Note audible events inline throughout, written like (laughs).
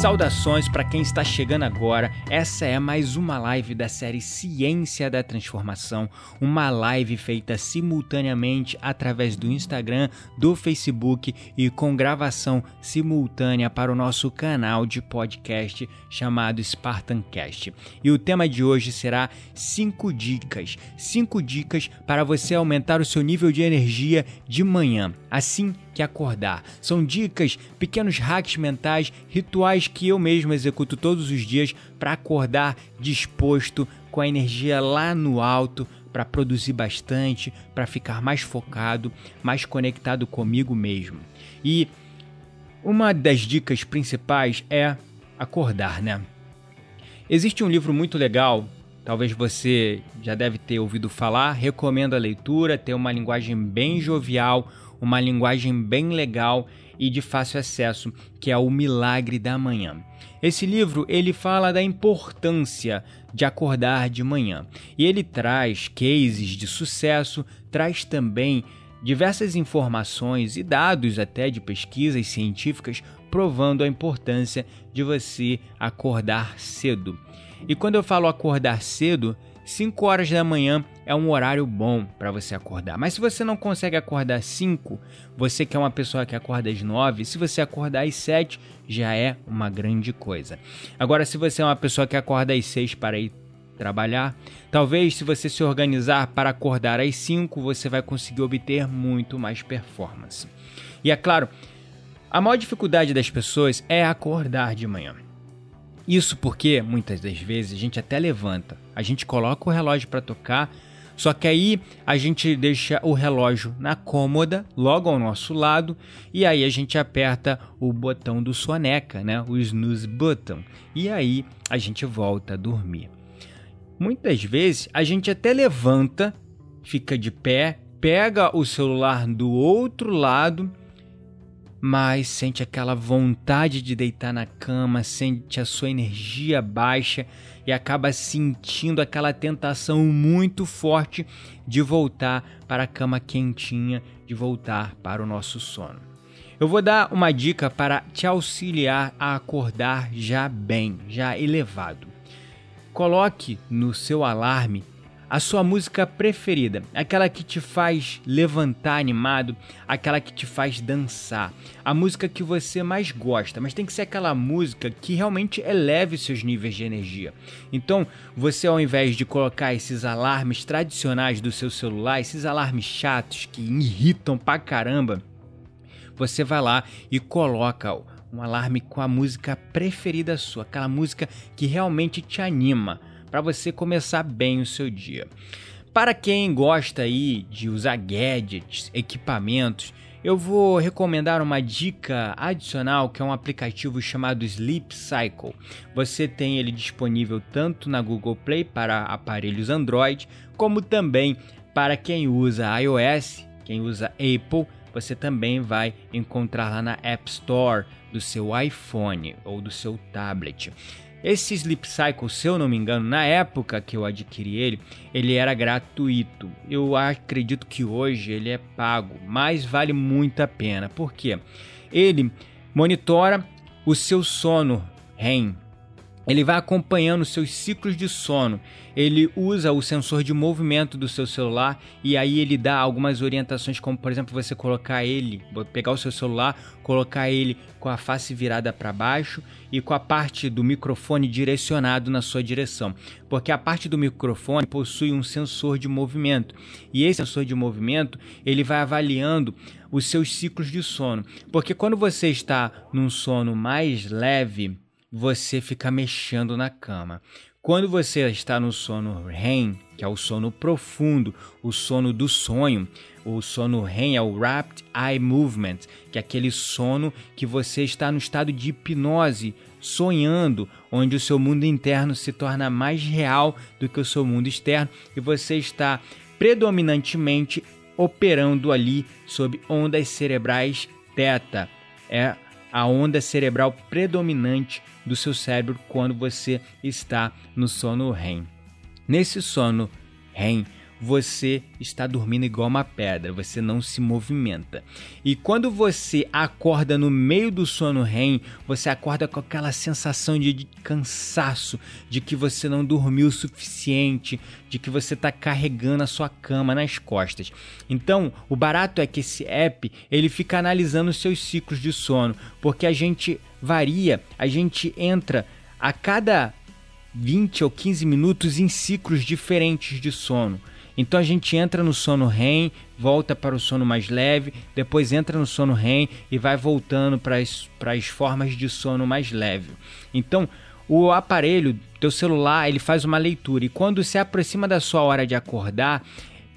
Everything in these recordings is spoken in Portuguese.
Saudações para quem está chegando agora. Essa é mais uma live da série Ciência da Transformação, uma live feita simultaneamente através do Instagram, do Facebook e com gravação simultânea para o nosso canal de podcast chamado Spartancast. E o tema de hoje será 5 dicas, 5 dicas para você aumentar o seu nível de energia de manhã. Assim que acordar. São dicas, pequenos hacks mentais, rituais que eu mesmo executo todos os dias para acordar disposto, com a energia lá no alto, para produzir bastante, para ficar mais focado, mais conectado comigo mesmo. E uma das dicas principais é acordar, né? Existe um livro muito legal, talvez você já deve ter ouvido falar, recomendo a leitura, tem uma linguagem bem jovial, uma linguagem bem legal e de fácil acesso, que é O Milagre da Manhã. Esse livro ele fala da importância de acordar de manhã e ele traz cases de sucesso, traz também diversas informações e dados até de pesquisas científicas provando a importância de você acordar cedo. E quando eu falo acordar cedo, 5 horas da manhã é um horário bom para você acordar. Mas se você não consegue acordar às 5, você que é uma pessoa que acorda às 9, se você acordar às 7, já é uma grande coisa. Agora, se você é uma pessoa que acorda às 6 para ir trabalhar, talvez se você se organizar para acordar às 5, você vai conseguir obter muito mais performance. E é claro, a maior dificuldade das pessoas é acordar de manhã. Isso porque muitas das vezes a gente até levanta, a gente coloca o relógio para tocar, só que aí a gente deixa o relógio na cômoda, logo ao nosso lado, e aí a gente aperta o botão do soneca, né? O snooze button, e aí a gente volta a dormir. Muitas vezes a gente até levanta, fica de pé, pega o celular do outro lado mas sente aquela vontade de deitar na cama, sente a sua energia baixa e acaba sentindo aquela tentação muito forte de voltar para a cama quentinha, de voltar para o nosso sono. Eu vou dar uma dica para te auxiliar a acordar já bem, já elevado. Coloque no seu alarme a sua música preferida, aquela que te faz levantar animado, aquela que te faz dançar, a música que você mais gosta, mas tem que ser aquela música que realmente eleve seus níveis de energia. Então, você ao invés de colocar esses alarmes tradicionais do seu celular, esses alarmes chatos que irritam pra caramba, você vai lá e coloca um alarme com a música preferida sua, aquela música que realmente te anima para você começar bem o seu dia. Para quem gosta aí de usar gadgets, equipamentos, eu vou recomendar uma dica adicional que é um aplicativo chamado Sleep Cycle. Você tem ele disponível tanto na Google Play para aparelhos Android, como também para quem usa iOS, quem usa Apple, você também vai encontrar lá na App Store do seu iPhone ou do seu tablet. Esse Sleep Cycle, se eu não me engano, na época que eu adquiri ele, ele era gratuito. Eu acredito que hoje ele é pago, mas vale muito a pena. Por quê? Ele monitora o seu sono REM. Ele vai acompanhando seus ciclos de sono. Ele usa o sensor de movimento do seu celular e aí ele dá algumas orientações, como por exemplo você colocar ele, pegar o seu celular, colocar ele com a face virada para baixo e com a parte do microfone direcionado na sua direção, porque a parte do microfone possui um sensor de movimento. E esse sensor de movimento ele vai avaliando os seus ciclos de sono, porque quando você está num sono mais leve você fica mexendo na cama. Quando você está no sono REM, que é o sono profundo, o sono do sonho, o sono REM é o Rapid Eye Movement, que é aquele sono que você está no estado de hipnose, sonhando, onde o seu mundo interno se torna mais real do que o seu mundo externo e você está predominantemente operando ali sob ondas cerebrais teta. É a onda cerebral predominante do seu cérebro quando você está no sono REM. Nesse sono REM, você está dormindo igual uma pedra, você não se movimenta. E quando você acorda no meio do sono REM, você acorda com aquela sensação de cansaço, de que você não dormiu o suficiente, de que você está carregando a sua cama nas costas. Então, o barato é que esse app ele fica analisando os seus ciclos de sono, porque a gente varia, a gente entra a cada 20 ou 15 minutos em ciclos diferentes de sono. Então a gente entra no sono REM, volta para o sono mais leve, depois entra no sono REM e vai voltando para as formas de sono mais leve. Então o aparelho, teu celular, ele faz uma leitura e quando se aproxima da sua hora de acordar,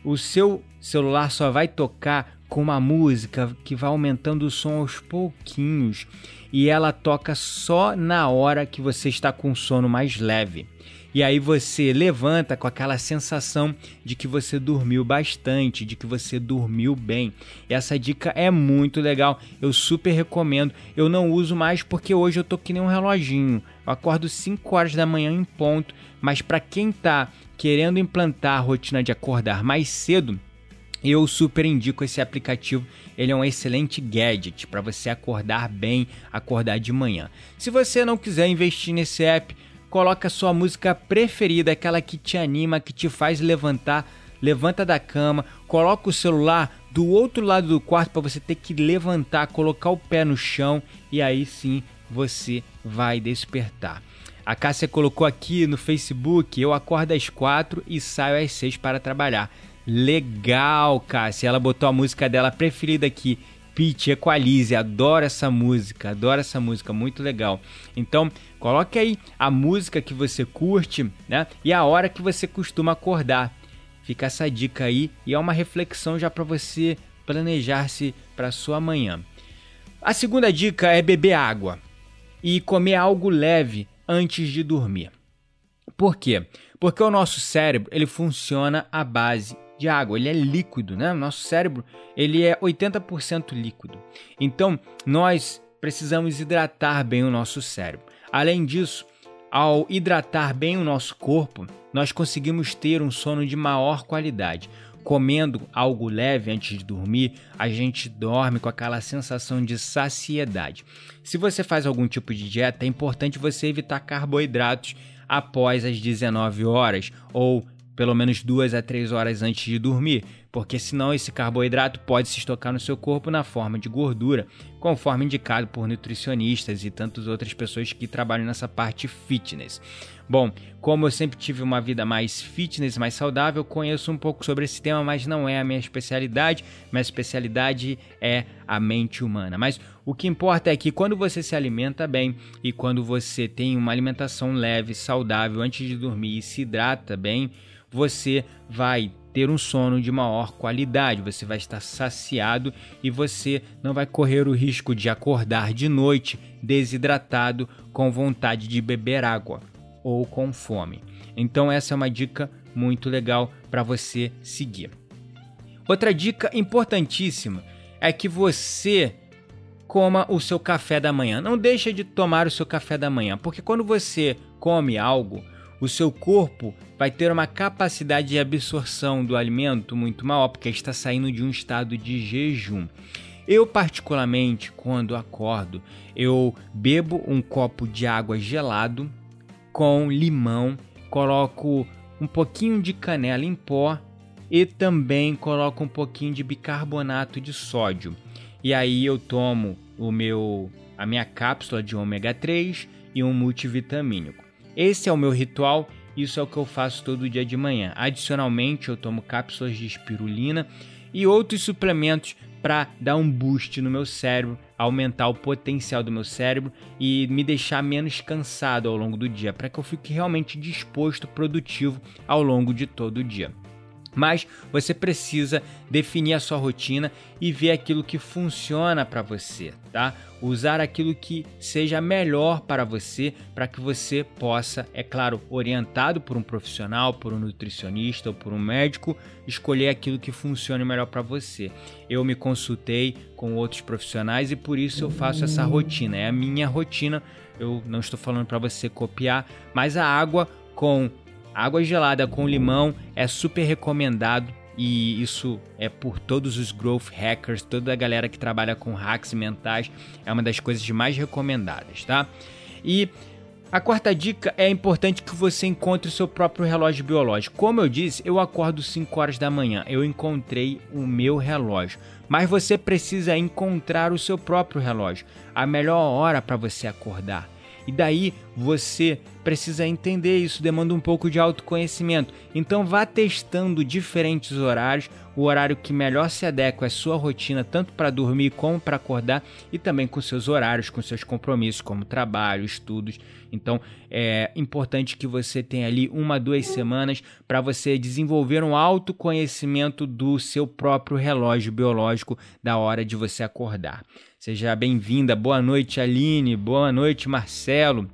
o seu celular só vai tocar com uma música que vai aumentando o som aos pouquinhos e ela toca só na hora que você está com sono mais leve. E aí você levanta com aquela sensação de que você dormiu bastante, de que você dormiu bem. Essa dica é muito legal, eu super recomendo. Eu não uso mais porque hoje eu tô que nem um reloginho. Eu acordo 5 horas da manhã em ponto, mas para quem tá querendo implantar a rotina de acordar mais cedo, eu super indico esse aplicativo. Ele é um excelente gadget para você acordar bem, acordar de manhã. Se você não quiser investir nesse app, coloca sua música preferida, aquela que te anima, que te faz levantar, levanta da cama, coloca o celular do outro lado do quarto para você ter que levantar, colocar o pé no chão e aí sim você vai despertar. A Cássia colocou aqui no Facebook: eu acordo às quatro e saio às seis para trabalhar. Legal, Cássia. Ela botou a música dela preferida aqui, Pitch Equalize, adoro essa música, adoro essa música, muito legal. Então, coloque aí a música que você curte, né? E a hora que você costuma acordar. Fica essa dica aí e é uma reflexão já para você planejar-se para sua manhã. A segunda dica é beber água e comer algo leve antes de dormir. Por quê? Porque o nosso cérebro ele funciona à base de água, ele é líquido, né? Nosso cérebro, ele é 80% líquido. Então, nós precisamos hidratar bem o nosso cérebro. Além disso, ao hidratar bem o nosso corpo, nós conseguimos ter um sono de maior qualidade. Comendo algo leve antes de dormir, a gente dorme com aquela sensação de saciedade. Se você faz algum tipo de dieta, é importante você evitar carboidratos após as 19 horas ou pelo menos duas a três horas antes de dormir, porque senão esse carboidrato pode se estocar no seu corpo na forma de gordura, conforme indicado por nutricionistas e tantas outras pessoas que trabalham nessa parte fitness. Bom, como eu sempre tive uma vida mais fitness, mais saudável, conheço um pouco sobre esse tema, mas não é a minha especialidade. Minha especialidade é a mente humana. Mas o que importa é que quando você se alimenta bem e quando você tem uma alimentação leve, saudável antes de dormir e se hidrata bem, você vai ter um sono de maior qualidade, você vai estar saciado e você não vai correr o risco de acordar de noite desidratado com vontade de beber água ou com fome. Então essa é uma dica muito legal para você seguir. Outra dica importantíssima é que você coma o seu café da manhã. Não deixa de tomar o seu café da manhã, porque quando você come algo, o seu corpo vai ter uma capacidade de absorção do alimento muito maior, porque está saindo de um estado de jejum. Eu, particularmente, quando acordo, eu bebo um copo de água gelado com limão, coloco um pouquinho de canela em pó e também coloco um pouquinho de bicarbonato de sódio. E aí eu tomo o meu a minha cápsula de ômega 3 e um multivitamínico. Esse é o meu ritual, isso é o que eu faço todo dia de manhã. Adicionalmente, eu tomo cápsulas de espirulina e outros suplementos para dar um boost no meu cérebro, aumentar o potencial do meu cérebro e me deixar menos cansado ao longo do dia, para que eu fique realmente disposto, produtivo ao longo de todo o dia. Mas você precisa definir a sua rotina e ver aquilo que funciona para você, tá? Usar aquilo que seja melhor para você, para que você possa, é claro, orientado por um profissional, por um nutricionista ou por um médico, escolher aquilo que funcione melhor para você. Eu me consultei com outros profissionais e por isso eu faço essa rotina. É a minha rotina. Eu não estou falando para você copiar, mas a água com Água gelada com limão é super recomendado e isso é por todos os growth hackers, toda a galera que trabalha com hacks mentais, é uma das coisas mais recomendadas, tá? E a quarta dica é importante que você encontre o seu próprio relógio biológico. Como eu disse, eu acordo 5 horas da manhã, eu encontrei o meu relógio. Mas você precisa encontrar o seu próprio relógio, a melhor hora para você acordar. E daí você precisa entender isso, demanda um pouco de autoconhecimento. Então vá testando diferentes horários, o horário que melhor se adequa à sua rotina, tanto para dormir como para acordar, e também com seus horários, com seus compromissos, como trabalho, estudos. Então é importante que você tenha ali uma, duas semanas para você desenvolver um autoconhecimento do seu próprio relógio biológico da hora de você acordar. Seja bem-vinda, boa noite Aline, boa noite Marcelo.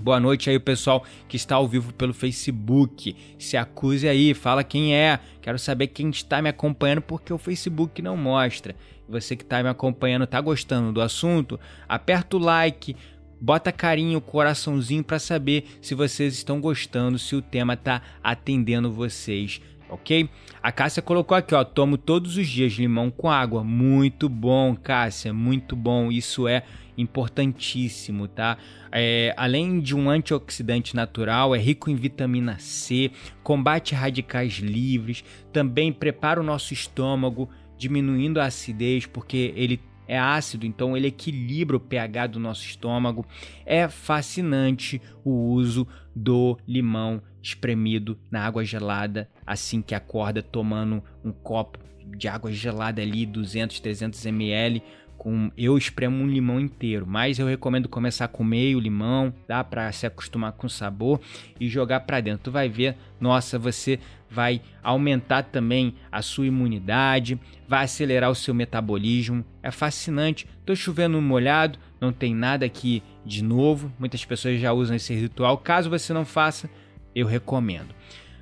Boa noite aí o pessoal que está ao vivo pelo Facebook. Se acuse aí, fala quem é. Quero saber quem está me acompanhando porque o Facebook não mostra. Você que está me acompanhando, está gostando do assunto? Aperta o like, bota carinho, coraçãozinho para saber se vocês estão gostando, se o tema está atendendo vocês ok? A Cássia colocou aqui, ó, tomo todos os dias limão com água. Muito bom, Cássia, muito bom. Isso é importantíssimo, tá? É, além de um antioxidante natural, é rico em vitamina C, combate radicais livres, também prepara o nosso estômago, diminuindo a acidez, porque ele é ácido, então ele equilibra o pH do nosso estômago. É fascinante o uso do limão espremido na água gelada assim que acorda, tomando um copo de água gelada ali, 200, 300 ml com eu espremo um limão inteiro, mas eu recomendo começar com meio limão, dá para se acostumar com o sabor e jogar para dentro. Tu vai ver, nossa, você vai aumentar também a sua imunidade, vai acelerar o seu metabolismo. É fascinante. Tô chovendo molhado, não tem nada aqui de novo. Muitas pessoas já usam esse ritual. Caso você não faça, eu recomendo.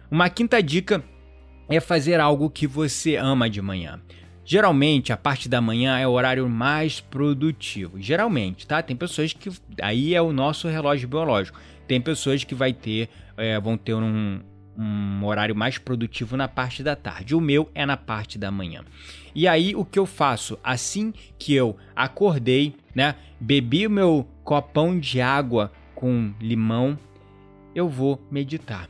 Uma quinta dica é fazer algo que você ama de manhã. Geralmente, a parte da manhã é o horário mais produtivo. Geralmente, tá? Tem pessoas que. Aí é o nosso relógio biológico. Tem pessoas que vai ter, é, vão ter um, um horário mais produtivo na parte da tarde. O meu é na parte da manhã. E aí, o que eu faço? Assim que eu acordei, né? Bebi o meu copão de água com limão, eu vou meditar.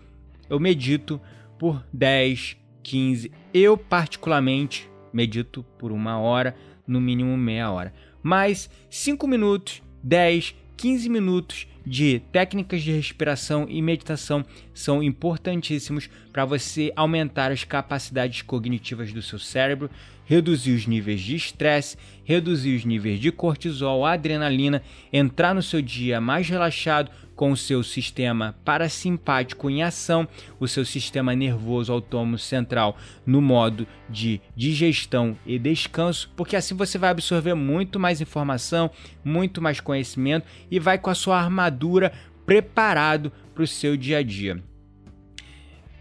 Eu medito por 10, 15. Eu, particularmente, medito por uma hora, no mínimo meia hora. Mas 5 minutos, 10, 15 minutos de técnicas de respiração e meditação são importantíssimos para você aumentar as capacidades cognitivas do seu cérebro, reduzir os níveis de estresse, reduzir os níveis de cortisol, adrenalina, entrar no seu dia mais relaxado, com o seu sistema parasimpático em ação, o seu sistema nervoso autônomo central no modo de digestão e descanso, porque assim você vai absorver muito mais informação, muito mais conhecimento e vai com a sua armadura preparado para o seu dia a dia.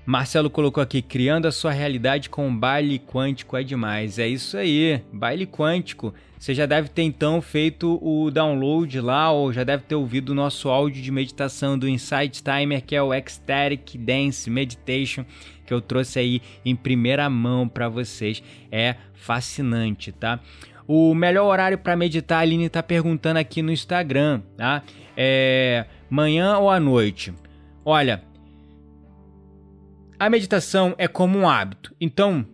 Marcelo colocou aqui, criando a sua realidade com baile quântico é demais. É isso aí, baile quântico. Você já deve ter então feito o download lá, ou já deve ter ouvido o nosso áudio de meditação do Insight Timer, que é o Ecstatic Dance Meditation, que eu trouxe aí em primeira mão para vocês. É fascinante, tá? O melhor horário para meditar, a Aline está perguntando aqui no Instagram, tá? É manhã ou à noite? Olha, a meditação é como um hábito. Então,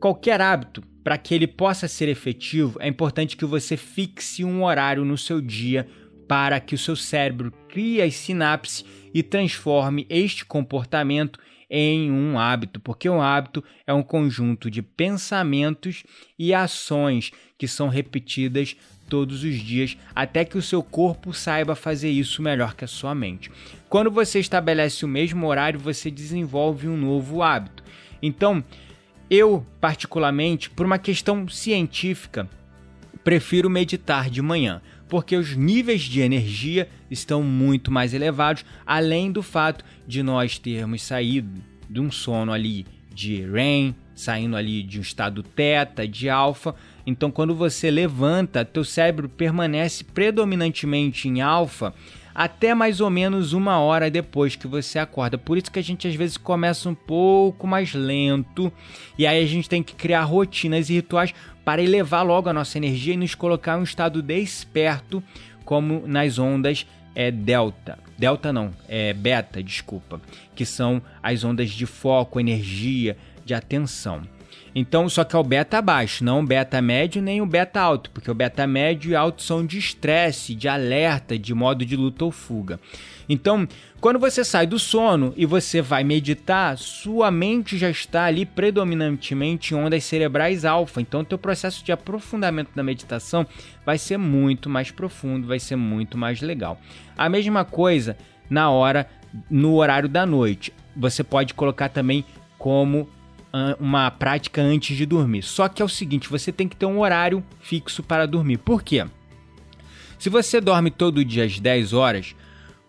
qualquer hábito, para que ele possa ser efetivo, é importante que você fixe um horário no seu dia para que o seu cérebro crie as sinapses e transforme este comportamento em um hábito, porque um hábito é um conjunto de pensamentos e ações que são repetidas todos os dias até que o seu corpo saiba fazer isso melhor que a sua mente. Quando você estabelece o mesmo horário, você desenvolve um novo hábito. Então, eu, particularmente, por uma questão científica, prefiro meditar de manhã, porque os níveis de energia estão muito mais elevados, além do fato de nós termos saído de um sono ali de REM, saindo ali de um estado teta, de alfa. Então, quando você levanta, teu cérebro permanece predominantemente em alfa até mais ou menos uma hora depois que você acorda. Por isso que a gente às vezes começa um pouco mais lento e aí a gente tem que criar rotinas e rituais para elevar logo a nossa energia e nos colocar em um estado desperto, como nas ondas é delta. Delta não, é beta, desculpa, que são as ondas de foco, energia, de atenção. Então, só que é o beta baixo, não o beta médio nem o beta alto, porque o beta médio e alto são de estresse, de alerta, de modo de luta ou fuga. Então, quando você sai do sono e você vai meditar, sua mente já está ali predominantemente em ondas cerebrais alfa. Então, o teu processo de aprofundamento da meditação vai ser muito mais profundo, vai ser muito mais legal. A mesma coisa na hora, no horário da noite. Você pode colocar também como uma prática antes de dormir. Só que é o seguinte, você tem que ter um horário fixo para dormir. Por quê? Se você dorme todo dia às 10 horas,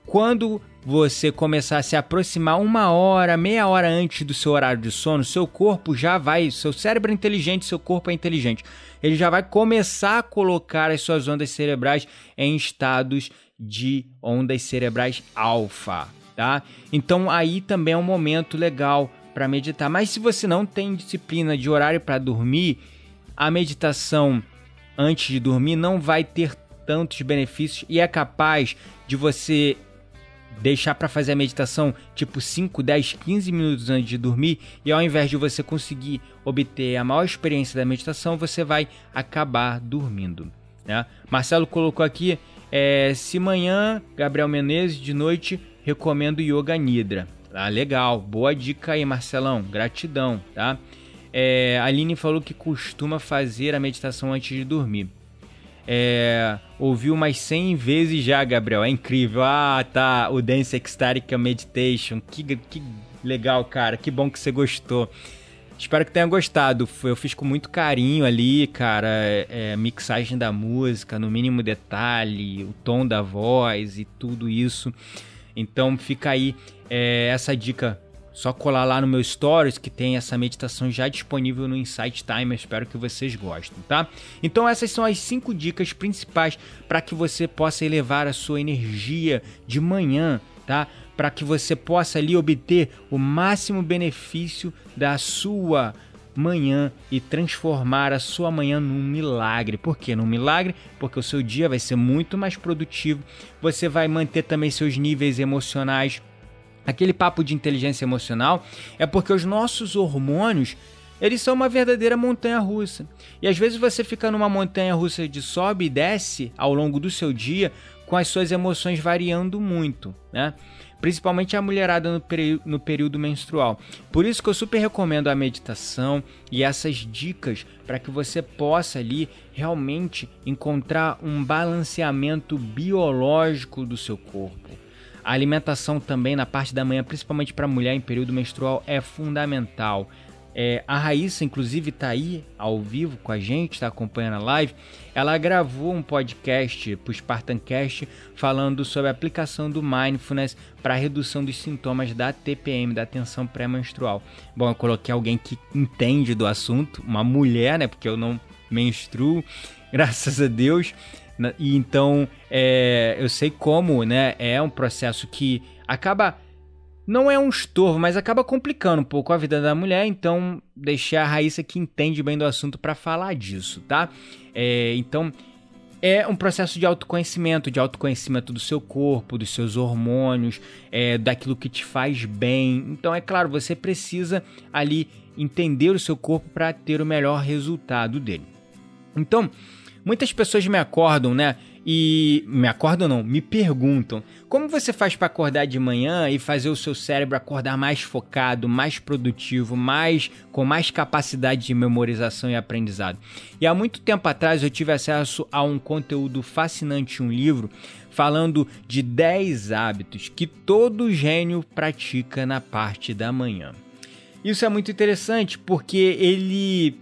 quando você começar a se aproximar uma hora, meia hora antes do seu horário de sono, seu corpo já vai, seu cérebro é inteligente, seu corpo é inteligente, ele já vai começar a colocar as suas ondas cerebrais em estados de ondas cerebrais alfa, tá? Então aí também é um momento legal para meditar. Mas se você não tem disciplina de horário para dormir, a meditação antes de dormir não vai ter tantos benefícios e é capaz de você deixar para fazer a meditação tipo 5, 10, 15 minutos antes de dormir e ao invés de você conseguir obter a maior experiência da meditação, você vai acabar dormindo. Né? Marcelo colocou aqui: é, se manhã, Gabriel Menezes, de noite, recomendo Yoga Nidra. Ah, legal. Boa dica aí, Marcelão. Gratidão, tá? É, a Aline falou que costuma fazer a meditação antes de dormir. É, ouviu umas 100 vezes já, Gabriel. É incrível. Ah, tá. O Dance Ecstatic Meditation. Que, que legal, cara. Que bom que você gostou. Espero que tenha gostado. Eu fiz com muito carinho ali, cara. É, mixagem da música, no mínimo detalhe, o tom da voz e tudo isso. Então fica aí é, essa dica. Só colar lá no meu stories que tem essa meditação já disponível no Insight Time. espero que vocês gostem, tá? Então essas são as cinco dicas principais para que você possa elevar a sua energia de manhã, tá? Para que você possa ali obter o máximo benefício da sua manhã e transformar a sua manhã num milagre. Por que num milagre? Porque o seu dia vai ser muito mais produtivo, você vai manter também seus níveis emocionais aquele papo de inteligência emocional, é porque os nossos hormônios eles são uma verdadeira montanha russa. E às vezes você fica numa montanha russa de sobe e desce ao longo do seu dia, com as suas emoções variando muito, né? Principalmente a mulherada no, no período menstrual. Por isso que eu super recomendo a meditação e essas dicas para que você possa ali realmente encontrar um balanceamento biológico do seu corpo. A alimentação também na parte da manhã, principalmente para mulher em período menstrual, é fundamental. É, a Raíssa, inclusive, está aí ao vivo com a gente, está acompanhando a live. Ela gravou um podcast para o Spartancast falando sobre a aplicação do Mindfulness para a redução dos sintomas da TPM, da tensão pré-menstrual. Bom, eu coloquei alguém que entende do assunto, uma mulher, né? Porque eu não menstruo, (laughs) graças a Deus. E então é, eu sei como, né? É um processo que acaba. Não é um estorvo, mas acaba complicando um pouco a vida da mulher. Então, deixei a Raíssa que entende bem do assunto para falar disso, tá? É, então, é um processo de autoconhecimento, de autoconhecimento do seu corpo, dos seus hormônios, é, daquilo que te faz bem. Então, é claro, você precisa ali entender o seu corpo para ter o melhor resultado dele. Então, muitas pessoas me acordam, né? E me acordam não, me perguntam: como você faz para acordar de manhã e fazer o seu cérebro acordar mais focado, mais produtivo, mais com mais capacidade de memorização e aprendizado? E há muito tempo atrás eu tive acesso a um conteúdo fascinante, um livro falando de 10 hábitos que todo gênio pratica na parte da manhã. Isso é muito interessante porque ele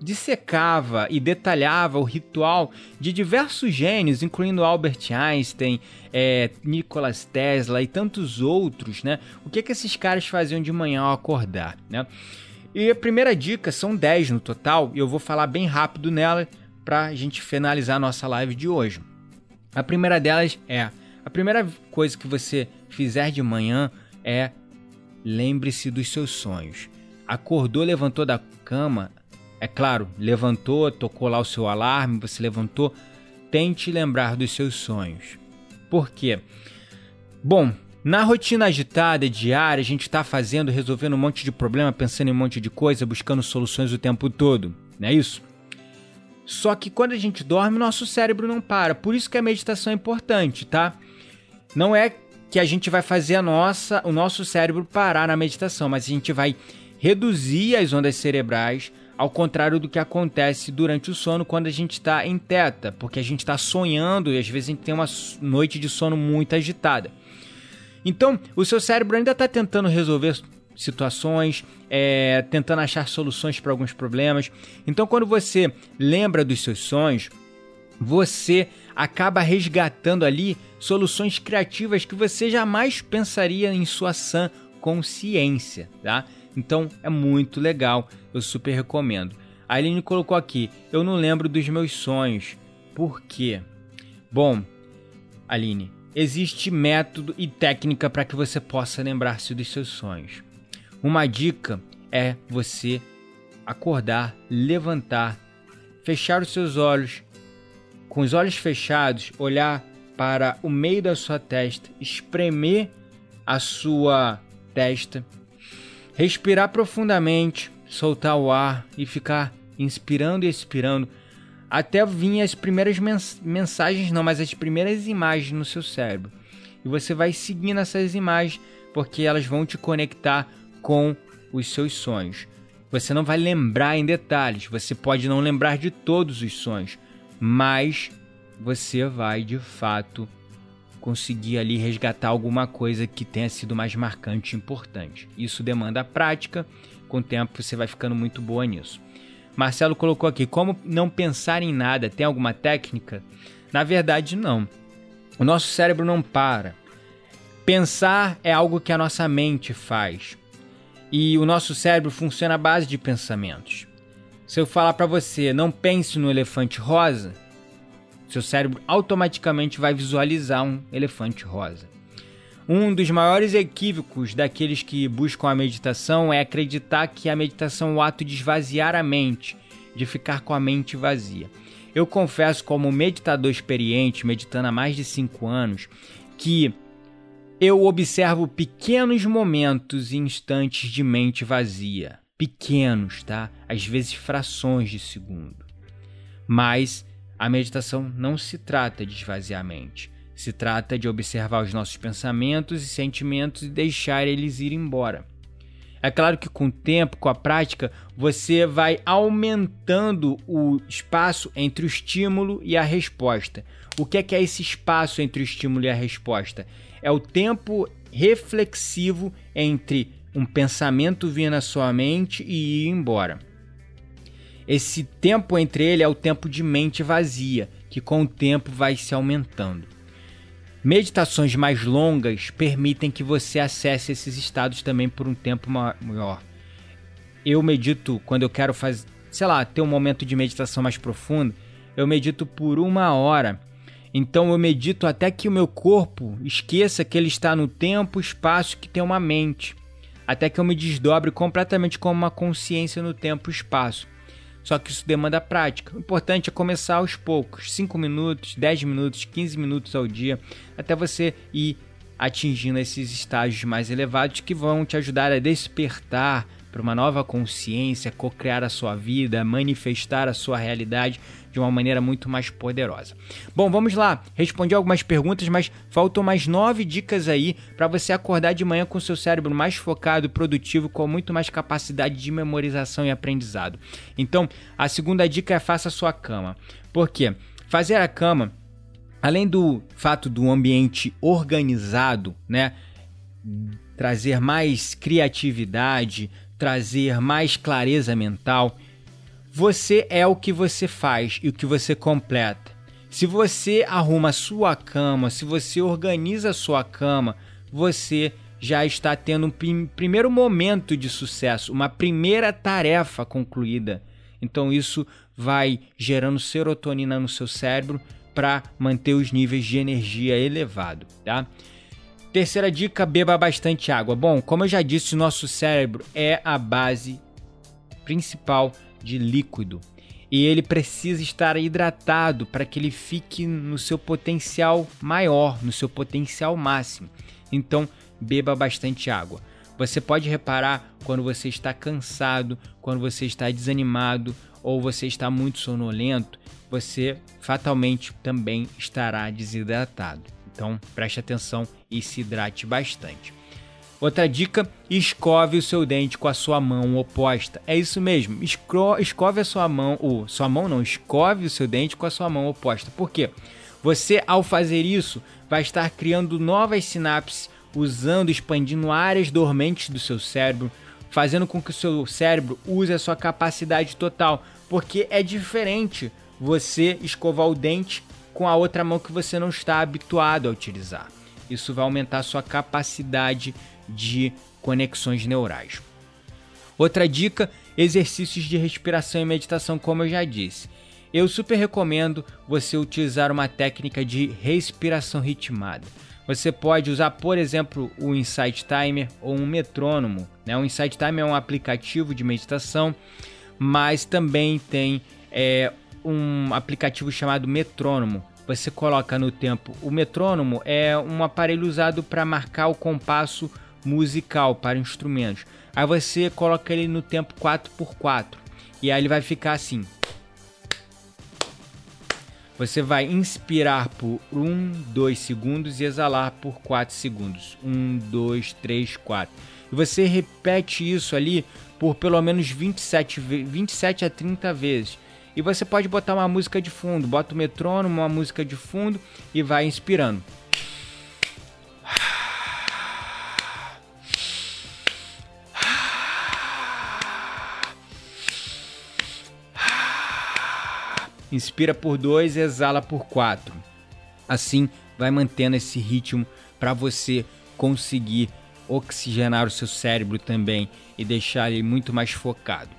dissecava e detalhava o ritual de diversos gênios, incluindo Albert Einstein, é, Nikola Tesla e tantos outros, né? O que, que esses caras faziam de manhã ao acordar, né? E a primeira dica, são 10 no total, e eu vou falar bem rápido nela para a gente finalizar a nossa live de hoje. A primeira delas é: a primeira coisa que você fizer de manhã é lembre-se dos seus sonhos. Acordou, levantou da cama, é claro, levantou, tocou lá o seu alarme, você levantou, tente lembrar dos seus sonhos. Por quê? Bom, na rotina agitada diária, a gente está fazendo, resolvendo um monte de problema, pensando em um monte de coisa, buscando soluções o tempo todo, não é isso? Só que quando a gente dorme, nosso cérebro não para. Por isso que a meditação é importante, tá? Não é que a gente vai fazer a nossa, o nosso cérebro parar na meditação, mas a gente vai reduzir as ondas cerebrais, ao contrário do que acontece durante o sono quando a gente está em teta, porque a gente está sonhando e às vezes a gente tem uma noite de sono muito agitada. Então, o seu cérebro ainda está tentando resolver situações, é, tentando achar soluções para alguns problemas. Então, quando você lembra dos seus sonhos, você acaba resgatando ali soluções criativas que você jamais pensaria em sua sã consciência, tá? Então é muito legal, eu super recomendo. A Aline colocou aqui: eu não lembro dos meus sonhos. Por quê? Bom, Aline, existe método e técnica para que você possa lembrar-se dos seus sonhos. Uma dica é você acordar, levantar, fechar os seus olhos, com os olhos fechados, olhar para o meio da sua testa, espremer a sua testa respirar profundamente, soltar o ar e ficar inspirando e expirando até vir as primeiras mens mensagens, não, mas as primeiras imagens no seu cérebro. E você vai seguindo essas imagens porque elas vão te conectar com os seus sonhos. Você não vai lembrar em detalhes, você pode não lembrar de todos os sonhos, mas você vai de fato conseguir ali resgatar alguma coisa que tenha sido mais marcante e importante. Isso demanda prática, com o tempo você vai ficando muito boa nisso. Marcelo colocou aqui: como não pensar em nada? Tem alguma técnica? Na verdade, não. O nosso cérebro não para. Pensar é algo que a nossa mente faz. E o nosso cérebro funciona à base de pensamentos. Se eu falar para você, não pense no elefante rosa, seu cérebro automaticamente vai visualizar um elefante rosa. Um dos maiores equívocos daqueles que buscam a meditação é acreditar que a meditação é o ato de esvaziar a mente, de ficar com a mente vazia. Eu confesso, como meditador experiente, meditando há mais de 5 anos, que eu observo pequenos momentos e instantes de mente vazia. Pequenos, tá? Às vezes frações de segundo. Mas a meditação não se trata de esvaziar a mente. Se trata de observar os nossos pensamentos e sentimentos e deixar eles ir embora. É claro que com o tempo, com a prática, você vai aumentando o espaço entre o estímulo e a resposta. O que é, que é esse espaço entre o estímulo e a resposta? É o tempo reflexivo entre um pensamento vir na sua mente e ir embora. Esse tempo entre ele é o tempo de mente vazia, que com o tempo vai se aumentando. Meditações mais longas permitem que você acesse esses estados também por um tempo maior. Eu medito quando eu quero fazer, sei lá, ter um momento de meditação mais profundo, eu medito por uma hora. Então eu medito até que o meu corpo esqueça que ele está no tempo, espaço que tem uma mente, até que eu me desdobre completamente como uma consciência no tempo, espaço. Só que isso demanda prática. O importante é começar aos poucos, 5 minutos, 10 minutos, 15 minutos ao dia, até você ir atingindo esses estágios mais elevados que vão te ajudar a despertar para uma nova consciência, co-criar a sua vida, manifestar a sua realidade de uma maneira muito mais poderosa. Bom, vamos lá. Respondi algumas perguntas, mas faltam mais nove dicas aí para você acordar de manhã com seu cérebro mais focado, produtivo, com muito mais capacidade de memorização e aprendizado. Então, a segunda dica é faça a sua cama. Por quê? Fazer a cama além do fato do ambiente organizado, né, trazer mais criatividade, trazer mais clareza mental, você é o que você faz e o que você completa. Se você arruma sua cama, se você organiza sua cama, você já está tendo um prim primeiro momento de sucesso, uma primeira tarefa concluída. Então isso vai gerando serotonina no seu cérebro para manter os níveis de energia elevado, tá? Terceira dica: beba bastante água. Bom, como eu já disse, nosso cérebro é a base principal de líquido e ele precisa estar hidratado para que ele fique no seu potencial maior, no seu potencial máximo. Então, beba bastante água. Você pode reparar quando você está cansado, quando você está desanimado ou você está muito sonolento, você fatalmente também estará desidratado. Então preste atenção e se hidrate bastante. Outra dica: escove o seu dente com a sua mão oposta. É isso mesmo, escove a sua mão, ou sua mão não, escove o seu dente com a sua mão oposta. Por quê? Você, ao fazer isso, vai estar criando novas sinapses, usando, expandindo áreas dormentes do seu cérebro, fazendo com que o seu cérebro use a sua capacidade total, porque é diferente você escovar o dente com a outra mão que você não está habituado a utilizar. Isso vai aumentar sua capacidade de conexões neurais. Outra dica: exercícios de respiração e meditação, como eu já disse. Eu super recomendo você utilizar uma técnica de respiração ritmada. Você pode usar, por exemplo, o Insight Timer ou um metrônomo. Né? O Insight Timer é um aplicativo de meditação, mas também tem é, um aplicativo chamado Metrônomo. Você coloca no tempo. O metrônomo é um aparelho usado para marcar o compasso musical para instrumentos. Aí você coloca ele no tempo 4x4 e aí ele vai ficar assim. Você vai inspirar por 1, 2 segundos e exalar por 4 segundos. 1, 2, 3, 4. E você repete isso ali por pelo menos 27, 27 a 30 vezes. E você pode botar uma música de fundo, bota o metrônomo, uma música de fundo e vai inspirando. Inspira por dois, exala por quatro. Assim, vai mantendo esse ritmo para você conseguir oxigenar o seu cérebro também e deixar ele muito mais focado.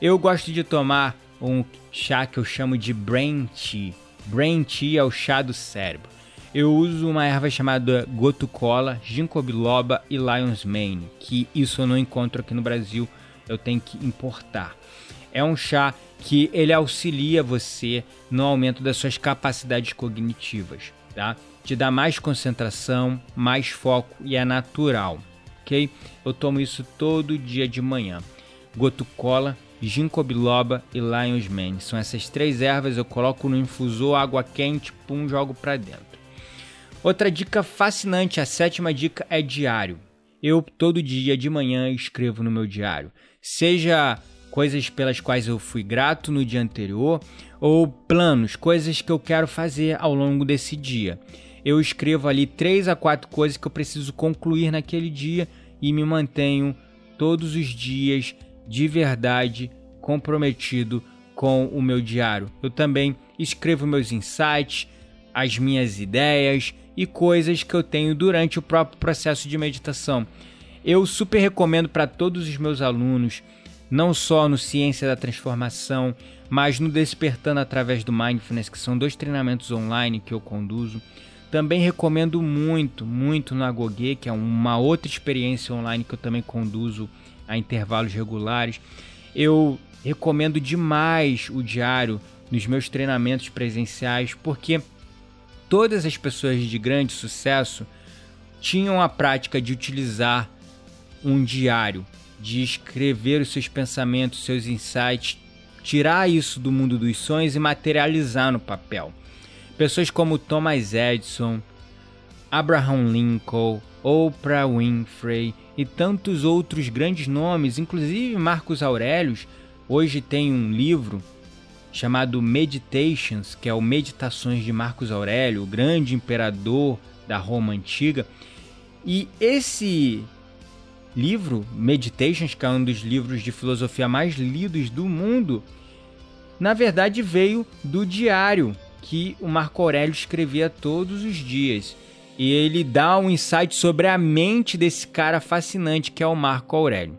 Eu gosto de tomar um chá que eu chamo de Brain Tea. Brain Tea é o chá do cérebro. Eu uso uma erva chamada gotu-cola, ginkgo biloba e lion's mane, que isso eu não encontro aqui no Brasil, eu tenho que importar. É um chá que ele auxilia você no aumento das suas capacidades cognitivas, tá? Te dá mais concentração, mais foco e é natural, ok? Eu tomo isso todo dia de manhã. Gotu-cola ginkgo biloba e lion's mane. São essas três ervas, eu coloco no infusor, água quente, pum, jogo para dentro. Outra dica fascinante, a sétima dica é diário. Eu todo dia de manhã escrevo no meu diário, seja coisas pelas quais eu fui grato no dia anterior ou planos, coisas que eu quero fazer ao longo desse dia. Eu escrevo ali três a quatro coisas que eu preciso concluir naquele dia e me mantenho todos os dias de verdade comprometido com o meu diário. Eu também escrevo meus insights, as minhas ideias e coisas que eu tenho durante o próprio processo de meditação. Eu super recomendo para todos os meus alunos, não só no Ciência da Transformação, mas no Despertando através do Mindfulness, que são dois treinamentos online que eu conduzo. Também recomendo muito, muito no Agoge, que é uma outra experiência online que eu também conduzo a intervalos regulares. eu recomendo demais o diário nos meus treinamentos presenciais, porque todas as pessoas de grande sucesso tinham a prática de utilizar um diário, de escrever os seus pensamentos, seus insights, tirar isso do mundo dos sonhos e materializar no papel. Pessoas como Thomas Edison, Abraham Lincoln, Oprah Winfrey e tantos outros grandes nomes, inclusive Marcos Aurelius, hoje tem um livro chamado Meditations, que é o Meditações de Marcos Aurélio, o grande imperador da Roma antiga. E esse livro, Meditations, que é um dos livros de filosofia mais lidos do mundo, na verdade veio do diário que o Marco Aurélio escrevia todos os dias. E ele dá um insight sobre a mente desse cara fascinante que é o Marco Aurélio.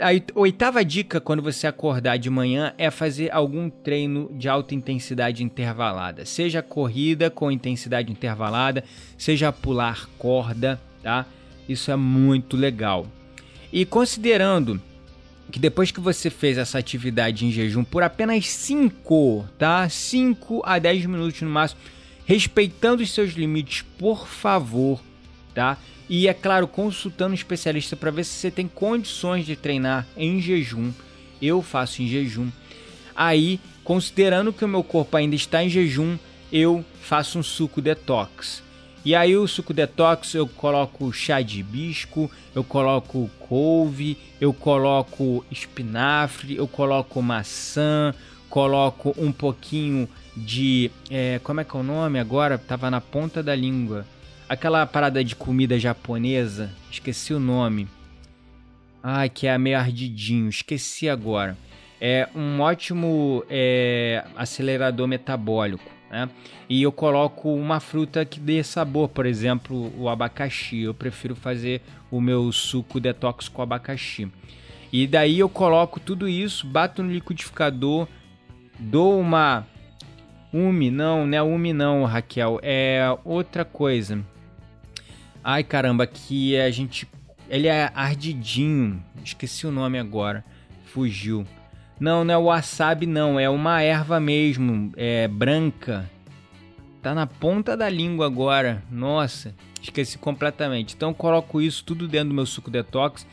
A oitava dica quando você acordar de manhã é fazer algum treino de alta intensidade intervalada, seja corrida com intensidade intervalada, seja pular corda, tá? Isso é muito legal. E considerando que depois que você fez essa atividade em jejum por apenas 5, tá? 5 a 10 minutos no máximo, respeitando os seus limites, por favor, tá? E é claro, consultando um especialista para ver se você tem condições de treinar em jejum. Eu faço em jejum. Aí, considerando que o meu corpo ainda está em jejum, eu faço um suco detox. E aí o suco detox eu coloco chá de hibisco, eu coloco couve, eu coloco espinafre, eu coloco maçã, coloco um pouquinho de. É, como é que é o nome agora? Tava na ponta da língua. Aquela parada de comida japonesa, esqueci o nome. Ai, que é meio ardidinho, esqueci agora. É um ótimo é, acelerador metabólico né? E eu coloco uma fruta que dê sabor, por exemplo, o abacaxi. Eu prefiro fazer o meu suco detox com abacaxi. E daí eu coloco tudo isso, bato no liquidificador, dou uma Umi, não, não é Umi não, Raquel, é outra coisa. Ai caramba, que a gente. Ele é ardidinho, esqueci o nome agora, fugiu. Não, não é wasabi não, é uma erva mesmo, é branca. Tá na ponta da língua agora. Nossa, esqueci completamente. Então coloco isso tudo dentro do meu suco detox.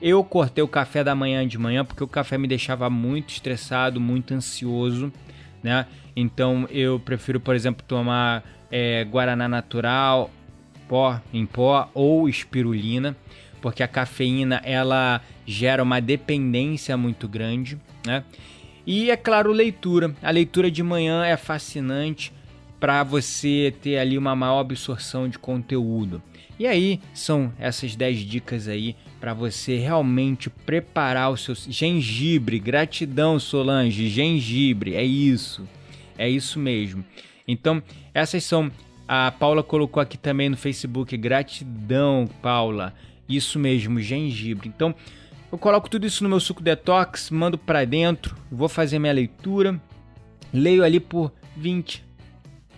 Eu cortei o café da manhã de manhã porque o café me deixava muito estressado, muito ansioso, né? Então eu prefiro, por exemplo, tomar é, guaraná natural, pó em pó ou espirulina, porque a cafeína ela gera uma dependência muito grande né? E é claro, leitura. A leitura de manhã é fascinante para você ter ali uma maior absorção de conteúdo. E aí são essas 10 dicas aí para você realmente preparar o seu gengibre. Gratidão, Solange, gengibre, é isso. É isso mesmo. Então, essas são a Paula colocou aqui também no Facebook, gratidão, Paula. Isso mesmo, gengibre. Então, eu coloco tudo isso no meu suco detox, mando para dentro, vou fazer minha leitura, leio ali por 20,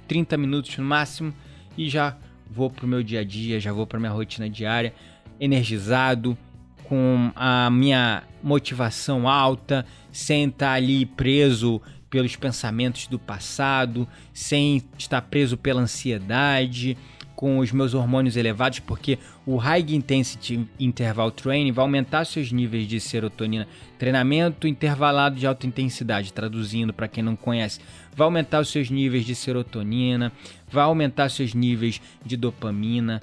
30 minutos no máximo e já vou pro meu dia a dia, já vou para minha rotina diária, energizado, com a minha motivação alta, sem estar ali preso pelos pensamentos do passado, sem estar preso pela ansiedade, com os meus hormônios elevados, porque o High Intensity Interval Training vai aumentar seus níveis de serotonina. Treinamento intervalado de alta intensidade, traduzindo para quem não conhece, vai aumentar os seus níveis de serotonina, vai aumentar seus níveis de dopamina.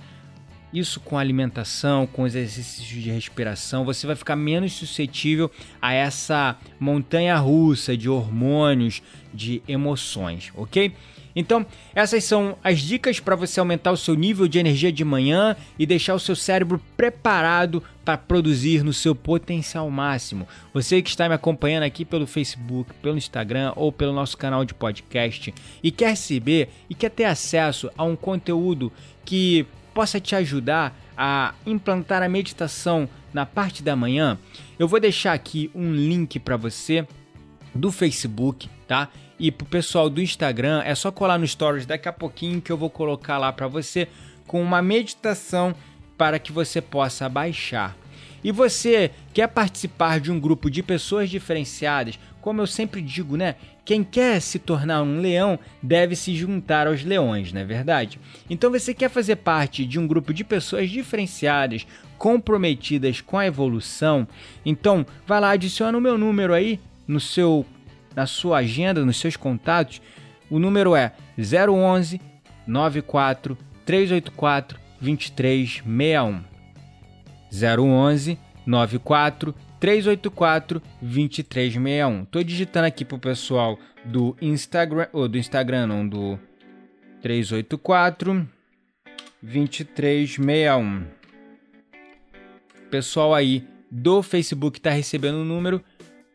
Isso com alimentação, com exercícios de respiração, você vai ficar menos suscetível a essa montanha russa de hormônios, de emoções, ok? Então, essas são as dicas para você aumentar o seu nível de energia de manhã e deixar o seu cérebro preparado para produzir no seu potencial máximo. Você que está me acompanhando aqui pelo Facebook, pelo Instagram ou pelo nosso canal de podcast e quer receber e quer ter acesso a um conteúdo que possa te ajudar a implantar a meditação na parte da manhã, eu vou deixar aqui um link para você do Facebook, tá? E pro pessoal do Instagram, é só colar no stories daqui a pouquinho que eu vou colocar lá para você com uma meditação para que você possa baixar. E você quer participar de um grupo de pessoas diferenciadas? Como eu sempre digo, né? Quem quer se tornar um leão deve se juntar aos leões, não é verdade? Então você quer fazer parte de um grupo de pessoas diferenciadas, comprometidas com a evolução? Então vai lá, adiciona o meu número aí no seu na sua agenda, nos seus contatos. O número é 011 94 384 2361. 011 94 384 2361. Tô digitando aqui pro pessoal do Instagram, ou do Instagram não, do 384 2361. Pessoal aí do Facebook tá recebendo o número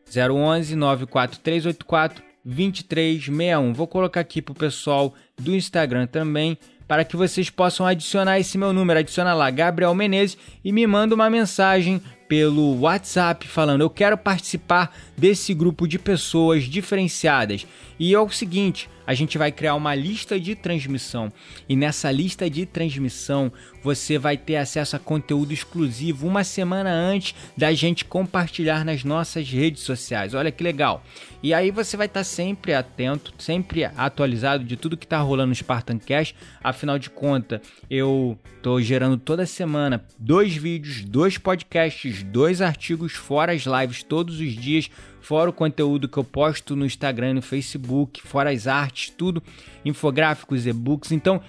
011 94 384 2361. Vou colocar aqui pro pessoal do Instagram também para que vocês possam adicionar esse meu número. Adiciona lá Gabriel Menezes e me manda uma mensagem pelo WhatsApp falando: "Eu quero participar desse grupo de pessoas diferenciadas". E é o seguinte, a gente vai criar uma lista de transmissão. E nessa lista de transmissão, você vai ter acesso a conteúdo exclusivo uma semana antes da gente compartilhar nas nossas redes sociais. Olha que legal. E aí você vai estar sempre atento, sempre atualizado de tudo que está rolando no Spartan Cash. Afinal de contas, eu estou gerando toda semana dois vídeos, dois podcasts, dois artigos, fora as lives todos os dias fora o conteúdo que eu posto no Instagram e no Facebook, fora as artes, tudo, infográficos, e-books. Então,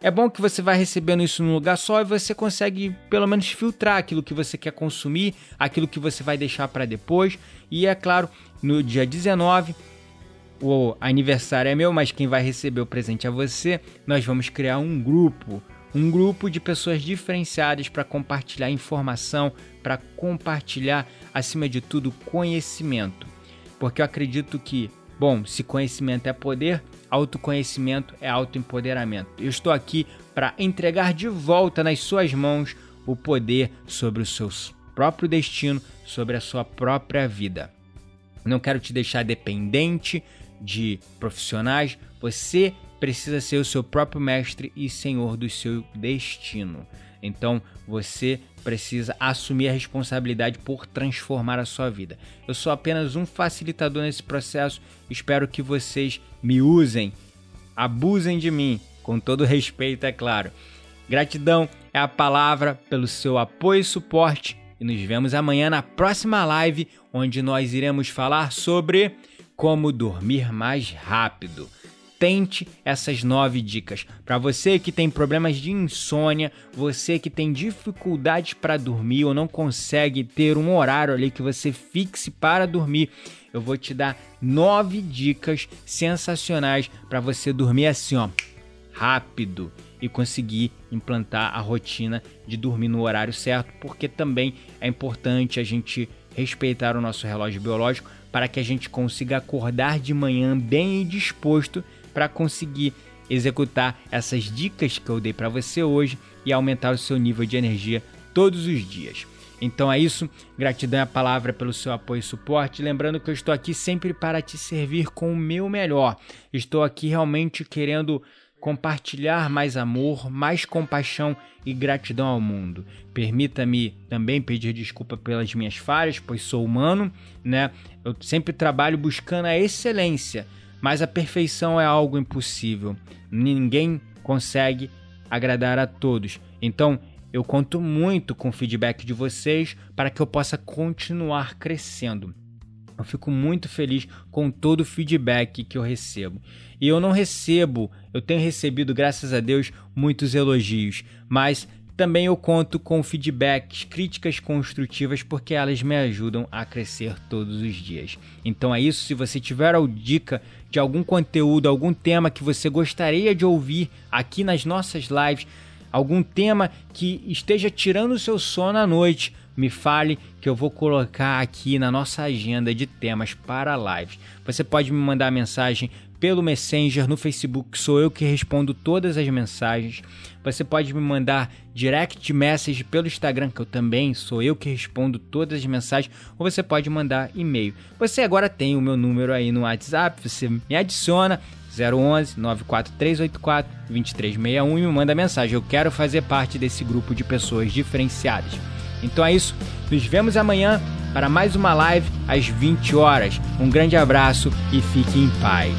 é bom que você vai recebendo isso num lugar só e você consegue pelo menos filtrar aquilo que você quer consumir, aquilo que você vai deixar para depois. E é claro, no dia 19, o aniversário é meu, mas quem vai receber o presente é você. Nós vamos criar um grupo, um grupo de pessoas diferenciadas para compartilhar informação, para compartilhar, acima de tudo, conhecimento. Porque eu acredito que, bom, se conhecimento é poder, autoconhecimento é autoempoderamento. Eu estou aqui para entregar de volta nas suas mãos o poder sobre o seu próprio destino, sobre a sua própria vida. Não quero te deixar dependente de profissionais, você precisa ser o seu próprio mestre e senhor do seu destino. Então você precisa assumir a responsabilidade por transformar a sua vida. Eu sou apenas um facilitador nesse processo. Espero que vocês me usem, abusem de mim, com todo respeito, é claro. Gratidão é a palavra pelo seu apoio e suporte. E nos vemos amanhã na próxima live, onde nós iremos falar sobre como dormir mais rápido tente essas nove dicas. Para você que tem problemas de insônia, você que tem dificuldades para dormir ou não consegue ter um horário ali que você fixe para dormir, eu vou te dar nove dicas sensacionais para você dormir assim, ó, rápido e conseguir implantar a rotina de dormir no horário certo, porque também é importante a gente respeitar o nosso relógio biológico para que a gente consiga acordar de manhã bem disposto para conseguir executar essas dicas que eu dei para você hoje e aumentar o seu nível de energia todos os dias. Então é isso, gratidão é a palavra pelo seu apoio e suporte. Lembrando que eu estou aqui sempre para te servir com o meu melhor. Estou aqui realmente querendo compartilhar mais amor, mais compaixão e gratidão ao mundo. Permita-me também pedir desculpa pelas minhas falhas, pois sou humano, né? Eu sempre trabalho buscando a excelência mas a perfeição é algo impossível. Ninguém consegue agradar a todos. Então, eu conto muito com o feedback de vocês para que eu possa continuar crescendo. Eu fico muito feliz com todo o feedback que eu recebo. E eu não recebo, eu tenho recebido, graças a Deus, muitos elogios, mas também eu conto com feedbacks, críticas construtivas, porque elas me ajudam a crescer todos os dias. Então é isso. Se você tiver a dica de algum conteúdo, algum tema que você gostaria de ouvir aqui nas nossas lives, algum tema que esteja tirando o seu sono à noite, me fale que eu vou colocar aqui na nossa agenda de temas para lives. Você pode me mandar mensagem pelo Messenger no Facebook, sou eu que respondo todas as mensagens. Você pode me mandar direct message pelo Instagram, que eu também sou eu que respondo todas as mensagens, ou você pode mandar e-mail. Você agora tem o meu número aí no WhatsApp, você me adiciona 011 94384 2361 e me manda mensagem. Eu quero fazer parte desse grupo de pessoas diferenciadas. Então é isso, nos vemos amanhã para mais uma live às 20 horas. Um grande abraço e fique em paz.